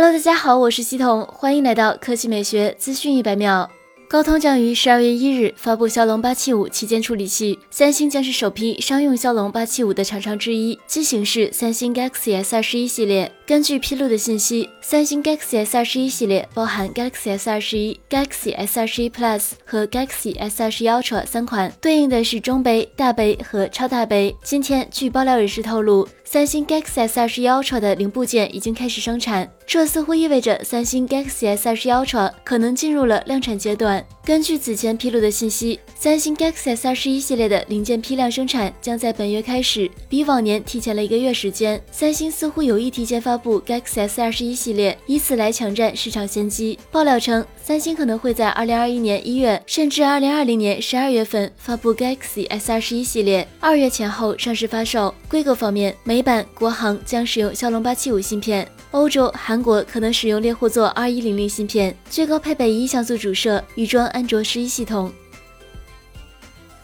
Hello，大家好，我是系统，欢迎来到科技美学资讯一百秒。高通将于十二月一日发布骁龙八七五旗舰处理器，三星将是首批商用骁龙八七五的厂商之一。机型是三星 Galaxy S 二十一系列。根据披露的信息，三星 Galaxy S 二十一系列包含 Galaxy S 二十一、Galaxy S 二十一 Plus 和 Galaxy S 二十 Ultra 三款，对应的是中杯、大杯和超大杯。今天，据爆料人士透露，三星 Galaxy S 二十 Ultra 的零部件已经开始生产，这似乎意味着三星 Galaxy S 二十 Ultra 可能进入了量产阶段。根据此前披露的信息，三星 Galaxy S 二十一系列的零件批量生产将在本月开始，比往年提前了一个月时间。三星似乎有意提前发布 Galaxy S 二十一系列，以此来抢占市场先机。爆料称，三星可能会在二零二一年一月，甚至二零二零年十二月份发布 Galaxy S 二十一系列，二月前后上市发售。规格方面，美版、国行将使用骁龙八七五芯片，欧洲、韩国可能使用猎户座二一零零芯片，最高配备一亿像素主摄，预装安卓十一系统。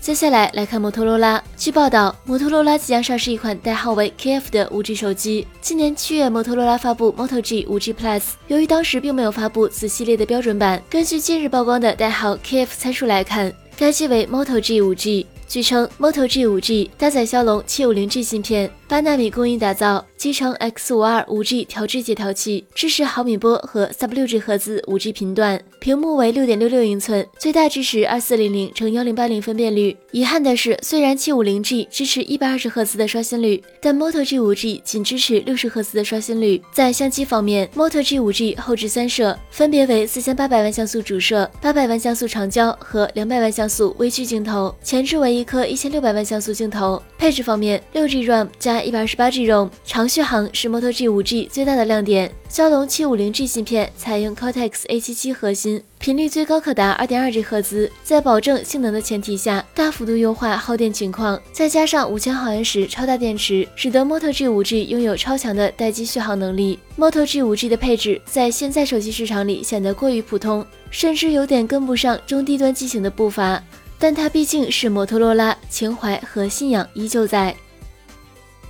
接下来来看摩托罗拉。据报道，摩托罗拉即将上市一款代号为 KF 的 5G 手机。今年七月，摩托罗拉发布 Moto G 5G Plus，由于当时并没有发布此系列的标准版，根据近日曝光的代号 KF 参数来看，该机为 Moto G 5G。据称，Moto G 5G 搭载骁龙 750G 芯片，八纳米工艺打造，集成 X52 5G 调制解调器，支持毫米波和 Sub6 赫兹 5G 频段，屏幕为6.66英寸，最大支持2400乘1080分辨率。遗憾的是，虽然 750G 支持一百二十赫兹的刷新率，但 Moto G 5G 仅支持六十赫兹的刷新率。在相机方面，Moto G 5G 后置三摄，分别为4800万像素主摄、800万像素长焦和200万像素微距镜头，前置为一颗1600万像素镜头。配置方面，6G RAM 加 128G ROM，长续航是 Moto G 5G 最大的亮点。骁龙 750G 芯片采用 Cortex A77 核心，频率最高可达 2.2G 赫兹，在保证性能的前提下，大幅度优化耗电情况，再加上5000毫安时超大电池，使得 Moto G 5G 拥有超强的待机续航能力。Moto G 5G 的配置在现在手机市场里显得过于普通，甚至有点跟不上中低端机型的步伐。但它毕竟是摩托罗拉，情怀和信仰依旧在。